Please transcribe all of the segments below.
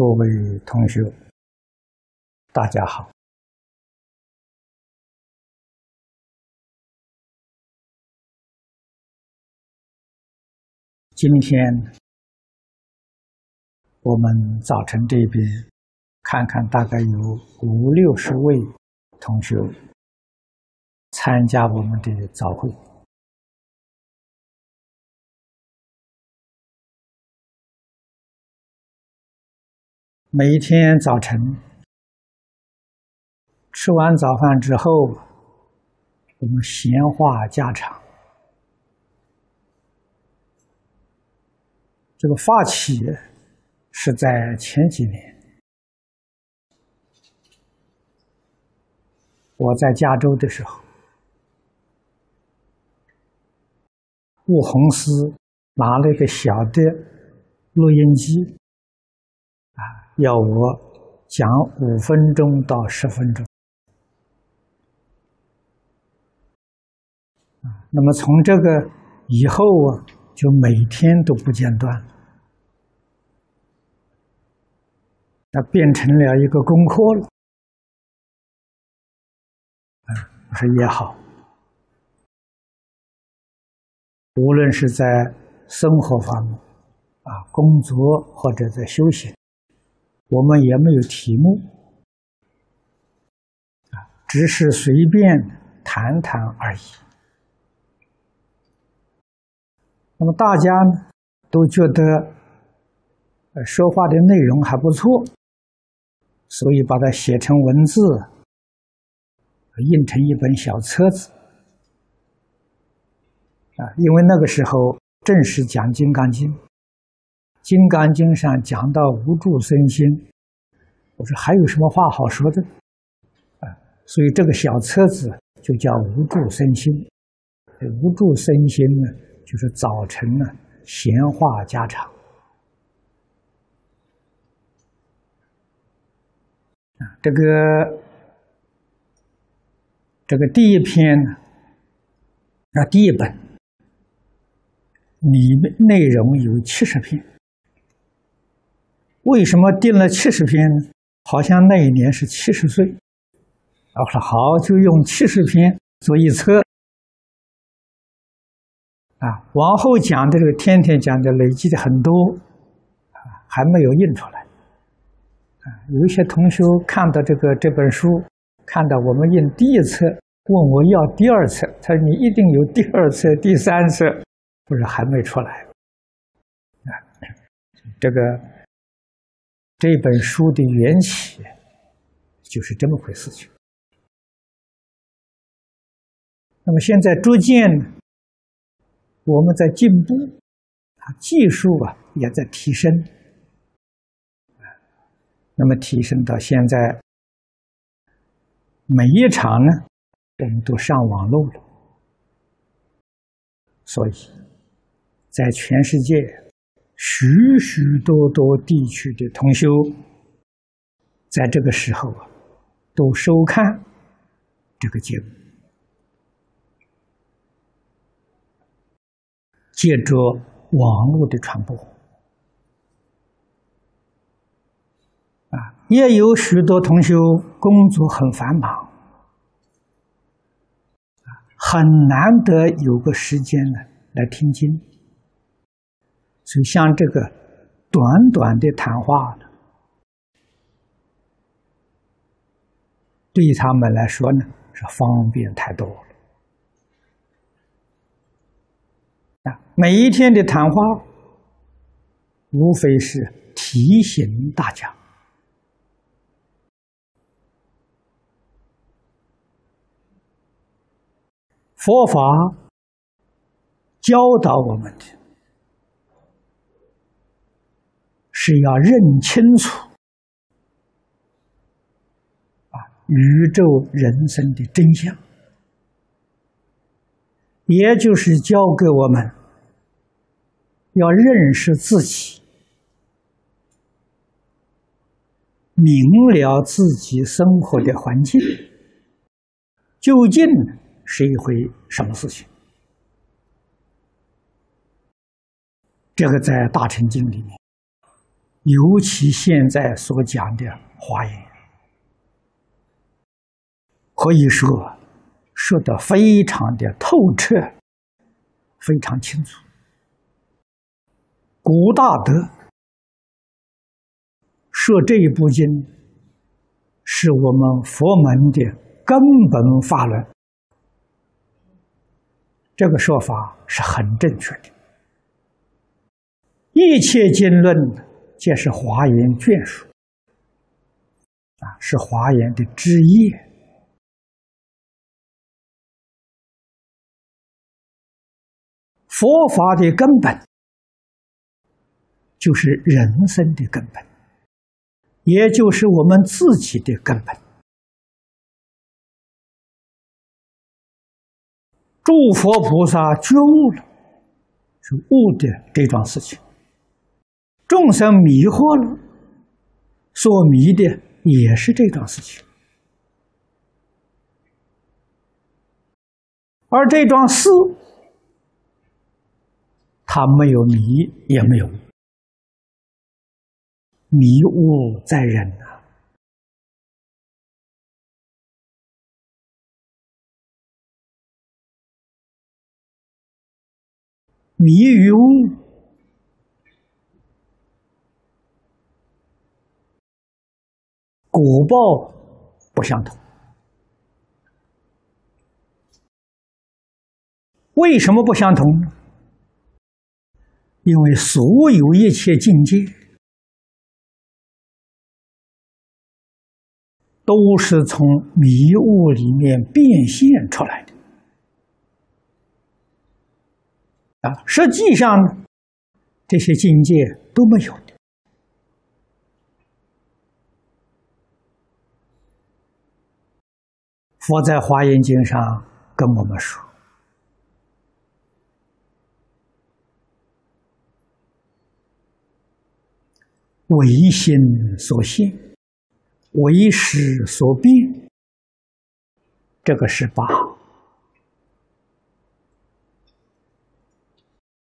各位同学，大家好。今天我们早晨这边看看，大概有五六十位同学参加我们的早会。每一天早晨吃完早饭之后，我们闲话家常。这个发起是在前几年，我在加州的时候，吴宏思拿了一个小的录音机。要我讲五分钟到十分钟，那么从这个以后啊，就每天都不间断，那变成了一个功课了。啊，我说也好，无论是在生活方面，啊，工作或者在修行。我们也没有题目，啊，只是随便谈谈而已。那么大家呢都觉得，说话的内容还不错，所以把它写成文字，印成一本小册子，啊，因为那个时候正是讲《金刚经》。《金刚经》上讲到无住身心，我说还有什么话好说的？啊，所以这个小册子就叫无住身心。无住身心呢，就是早晨呢闲话家常。啊，这个这个第一篇呢，啊第一本里面内容有七十篇。为什么定了七十篇？好像那一年是七十岁。我说好，就用七十篇做一册。啊，往后讲的这个天天讲的，累积的很多，啊，还没有印出来。啊，有一些同学看到这个这本书，看到我们印第一册，问我要第二册，他说你一定有第二册、第三册，我说还没出来。啊，这个。这本书的缘起就是这么回事情。那么现在逐渐我们在进步，啊，技术啊也在提升，那么提升到现在，每一场呢，我们都上网络了，所以在全世界。许许多多地区的同修，在这个时候啊，都收看这个节目，借着网络的传播，啊，也有许多同修工作很繁忙，很难得有个时间呢来听经。就像这个短短的谈话呢，对他们来说呢是方便太多了。啊，每一天的谈话，无非是提醒大家，佛法教导我们的。是要认清楚啊，宇宙人生的真相，也就是教给我们要认识自己，明了自己生活的环境究竟是一回什么事情。这个在《大乘经》里面。尤其现在所讲的华严，可以说说的非常的透彻，非常清楚。古大德说这一部经是我们佛门的根本法论，这个说法是很正确的。一切经论。皆是华严眷属啊，是华严的枝叶。佛法的根本就是人生的根本，也就是我们自己的根本。诸佛菩萨觉悟了，是悟的这桩事情。众生迷惑了，所迷的也是这桩事情，而这桩事，他没有迷，也没有迷雾在人呐，迷于悟。果报不相同，为什么不相同？因为所有一切境界都是从迷雾里面变现出来的啊！实际上，这些境界都没有。佛在《华严经》上跟我们说：“唯心所现，唯识所变。”这个是把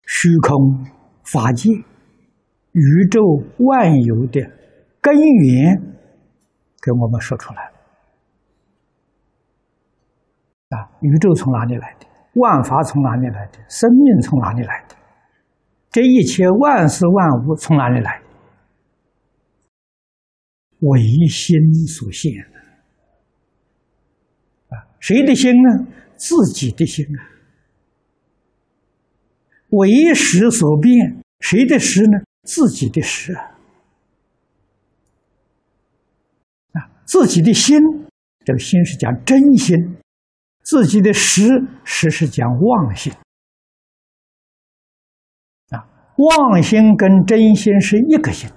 虚空法界、宇宙万有的根源给我们说出来了。啊，宇宙从哪里来的？万法从哪里来的？生命从哪里来的？这一切万事万物从哪里来？唯心所现啊！谁的心呢？自己的心啊！唯识所变，谁的识呢？自己的识啊！啊，自己的心，这个心是讲真心。自己的实实是讲妄心啊，妄心跟真心是一个心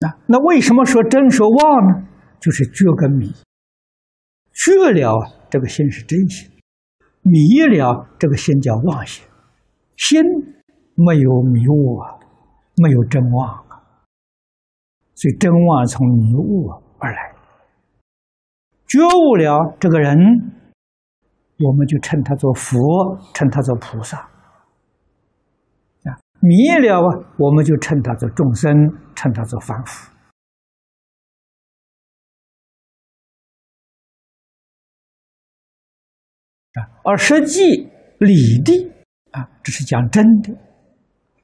啊。那为什么说真说妄呢？就是觉跟迷，觉了这个心是真心，迷了这个心叫妄心。心没有迷雾啊，没有真妄啊，所以真妄从迷雾而来。觉悟了这个人，我们就称他做佛，称他做菩萨；啊，迷了啊，我们就称他做众生，称他做凡夫。啊，而实际理的啊，这是讲真的，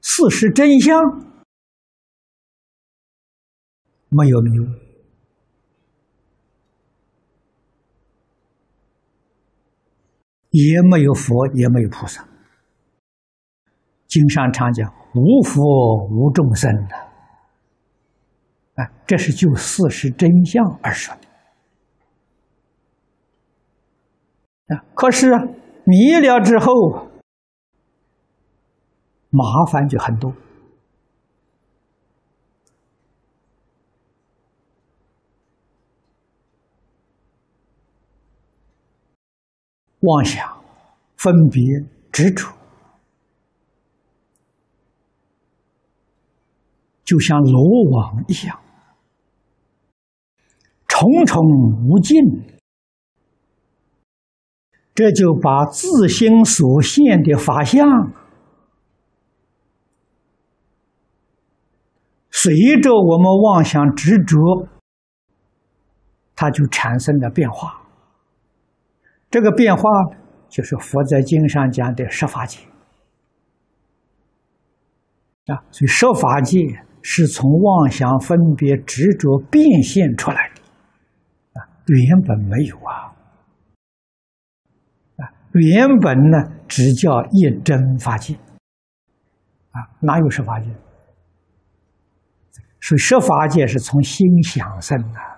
事实真相，没有迷雾。也没有佛，也没有菩萨。经上常讲“无佛无众生”的，啊，这是就事实真相而说的。啊，可是迷了之后，麻烦就很多。妄想分别执着就像罗网一样重重无尽。这就把自心所现的法相随着我们妄想执着它就产生了变化。这个变化就是佛在经上讲的十法界。啊，所以十法界是从妄想分别执着变现出来的。啊，原本没有啊。啊，原本呢只叫一真法界。啊，哪有十法界？所以十法界是从心想生的啊，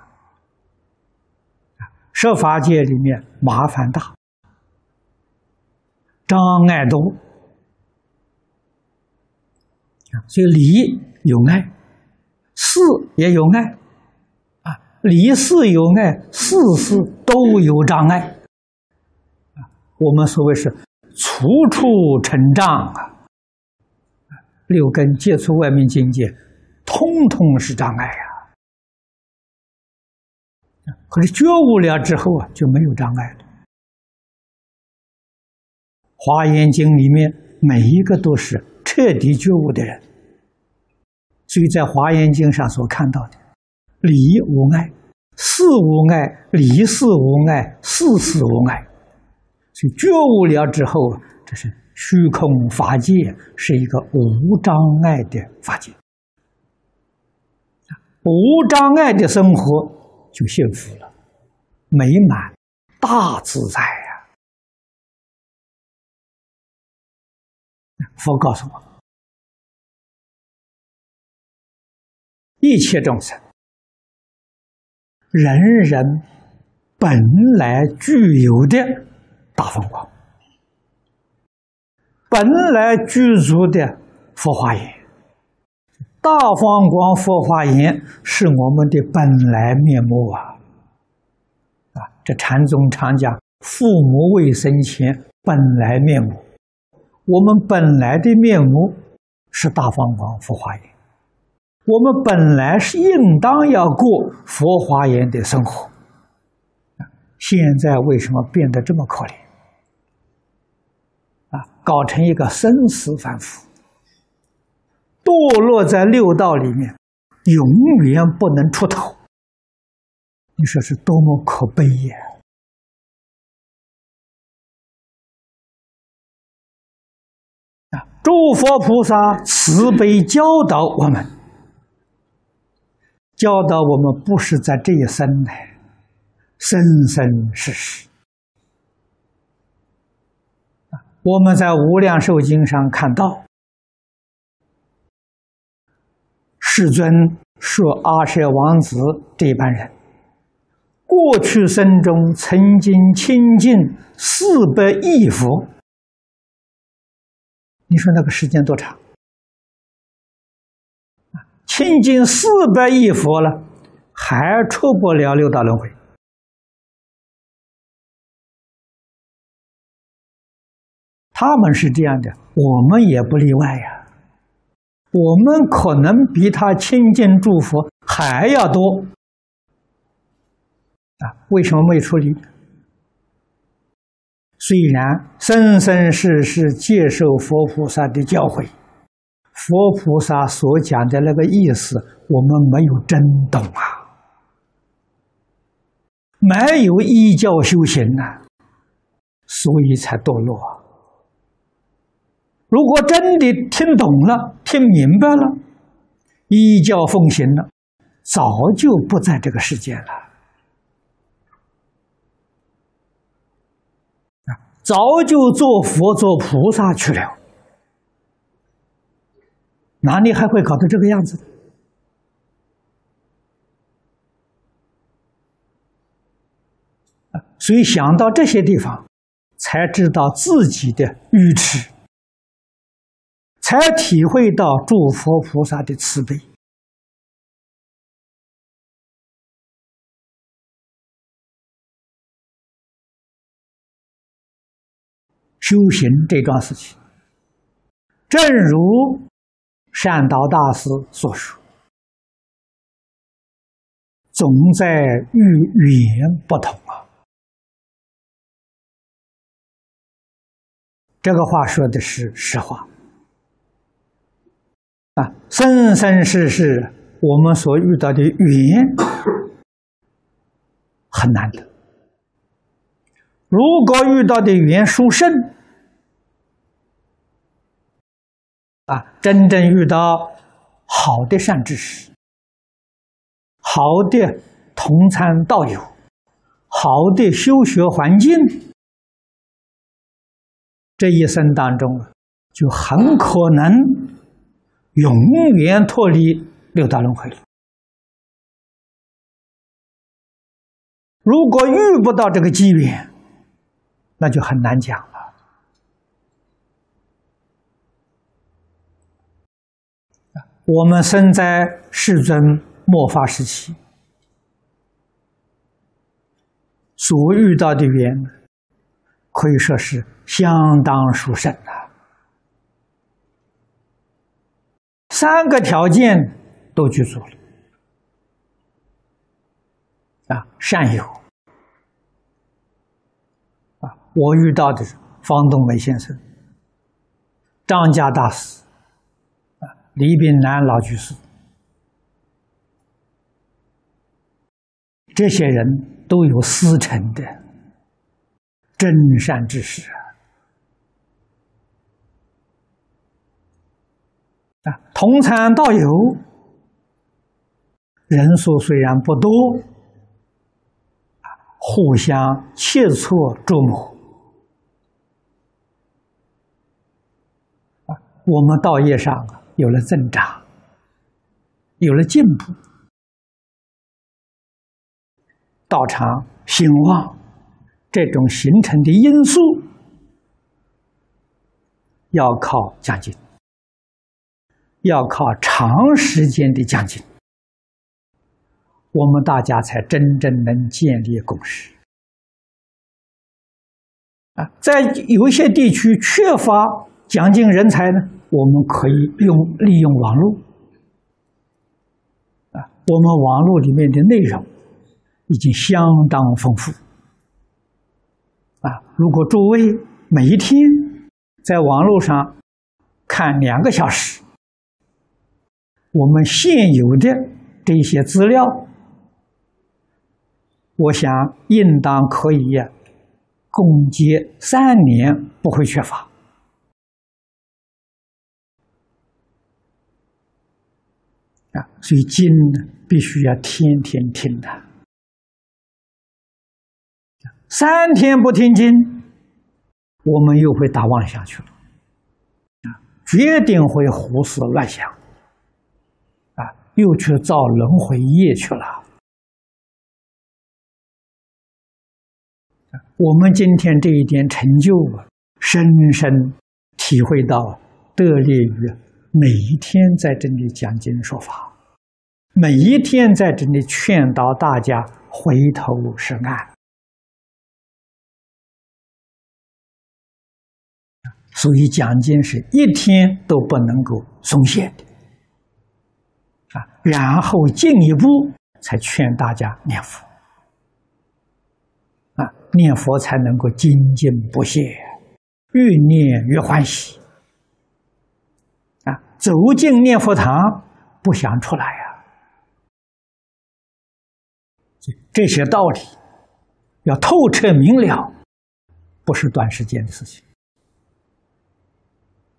十法界里面麻烦大，障碍多。所以理有爱，事也有爱，啊，理事有爱，事事都有障碍，啊，我们所谓是处处成障啊，六根接触外面境界，通通是障碍呀。可是觉悟了之后啊，就没有障碍了。华严经里面每一个都是彻底觉悟的人。所以在《华严经》上所看到的，理无碍，事无碍，理事无碍，事事无碍。所以觉悟了之后，这是虚空法界是一个无障碍的法界，无障碍的生活就幸福了，美满，大自在呀！佛告诉我。一切众生，人人本来具有的大风光，本来具足的佛化眼，大方光佛化眼是我们的本来面目啊！啊，这禅宗常讲，父母未生前本来面目，我们本来的面目是大方光佛化眼。我们本来是应当要过佛华严的生活，现在为什么变得这么可怜？啊，搞成一个生死反复，堕落在六道里面，永远不能出头。你说是多么可悲呀！啊，诸佛菩萨慈悲教导我们。教导我们不是在这一生的，生生世世。我们在《无量寿经》上看到，世尊说阿舍王子这般人，过去生中曾经亲近四百亿佛。你说那个时间多长？亲近四百亿佛了，还出不了六道轮回。他们是这样的，我们也不例外呀。我们可能比他亲近诸佛还要多啊？为什么没出离？虽然生生世世接受佛菩萨的教诲。佛菩萨所讲的那个意思，我们没有真懂啊，没有依教修行呐，所以才堕落。如果真的听懂了、听明白了，依教奉行了，早就不在这个世界了，早就做佛、做菩萨去了。哪里还会搞得这个样子？所以想到这些地方，才知道自己的愚痴，才体会到诸佛菩萨的慈悲。修行这桩事情，正如。善导大师所说：“总在与语言不同啊。”这个话说的是实话。啊，生生世世我们所遇到的缘很难的。如果遇到的缘殊胜，啊，真正遇到好的善知识、好的同参道友、好的修学环境，这一生当中就很可能永远脱离六道轮回了。如果遇不到这个机缘，那就很难讲了。我们生在世尊末法时期，所遇到的缘，可以说是相当殊胜的。三个条件都具足了。啊，善友。啊，我遇到的是方东梅先生、张家大师。啊。李炳南老居士，这些人都有师承的真善之识啊！同参道友人数虽然不多，互相切磋琢磨啊，我们道业上。有了增长，有了进步，道场兴旺，这种形成的因素，要靠讲经，要靠长时间的讲经，我们大家才真正能建立共识。啊，在有一些地区缺乏讲经人才呢。我们可以用利用网络啊，我们网络里面的内容已经相当丰富啊。如果诸位每一天在网络上看两个小时，我们现有的这些资料，我想应当可以共结三年不会缺乏。啊，所以经呢，必须要天天听的。三天不听经，我们又会打妄想去了，啊，决定会胡思乱想，又去造轮回业去了。我们今天这一点成就，深深体会到，得力于。每一天在这里讲经说法，每一天在这里劝导大家回头是岸，所以讲经是一天都不能够松懈的。然后进一步才劝大家念佛啊，念佛才能够精进不懈，越念越欢喜。啊走进念佛堂，不想出来呀！这些道理要透彻明了，不是短时间的事情。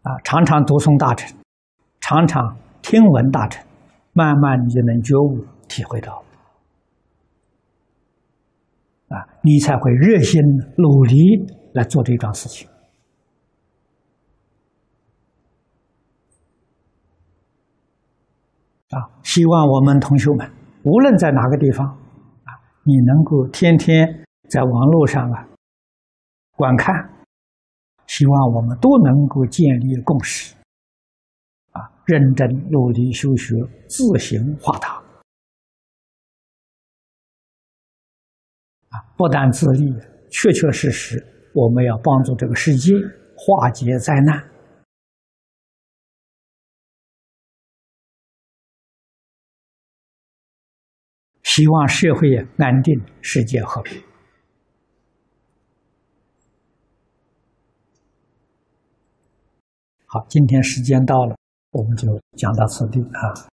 啊，常常读诵大乘，常常听闻大乘，慢慢你就能觉悟、体会到。啊，你才会热心努力来做这桩事情。啊，希望我们同学们无论在哪个地方，啊，你能够天天在网络上啊观看，希望我们都能够建立共识，认真努力修学，自行化他，啊，不但自立，确确实实，我们要帮助这个世界化解灾难。希望社会安定，世界和平。好，今天时间到了。我们就讲到此地啊。